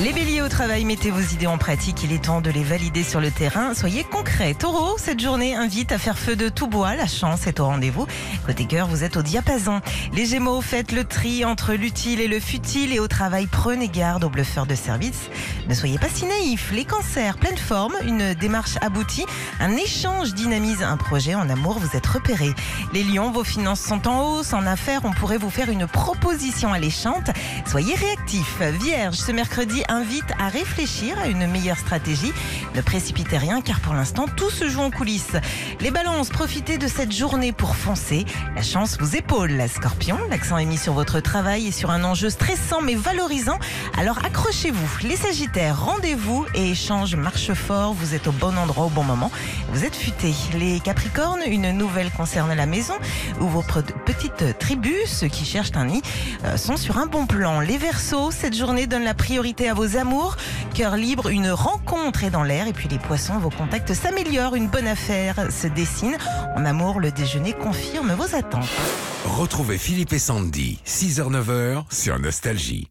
Les au travail, mettez vos idées en pratique, il est temps de les valider sur le terrain. Soyez concrets. Taureau, cette journée invite à faire feu de tout bois, la chance est au rendez-vous. Côté cœur, vous êtes au diapason. Les gémeaux, faites le tri entre l'utile et le futile et au travail, prenez garde aux bluffeurs de service. Ne soyez pas si naïfs. Les cancers, pleine forme, une démarche aboutie, un échange dynamise un projet. En amour, vous êtes repérés. Les lions, vos finances sont en hausse. En affaires, on pourrait vous faire une proposition alléchante. Soyez réactifs. Vierge, ce mercredi, invite à réfléchir à une meilleure stratégie. Ne précipitez rien car pour l'instant tout se joue en coulisses. Les balances, profitez de cette journée pour foncer. La chance vous épaule. La scorpion, l'accent est mis sur votre travail et sur un enjeu stressant mais valorisant. Alors accrochez-vous. Les sagittaires, rendez-vous et échange marche fort. Vous êtes au bon endroit au bon moment. Vous êtes futés. Les capricornes, une nouvelle concerne la maison où vos petites tribus, ceux qui cherchent un nid, euh, sont sur un bon plan. Les versos, cette journée donne la priorité à vos amours. Cœur libre, une rencontre est dans l'air. Et puis les poissons, vos contacts s'améliorent. Une bonne affaire se dessine. En amour, le déjeuner confirme vos attentes. Retrouvez Philippe et Sandy, 6h-9h sur Nostalgie.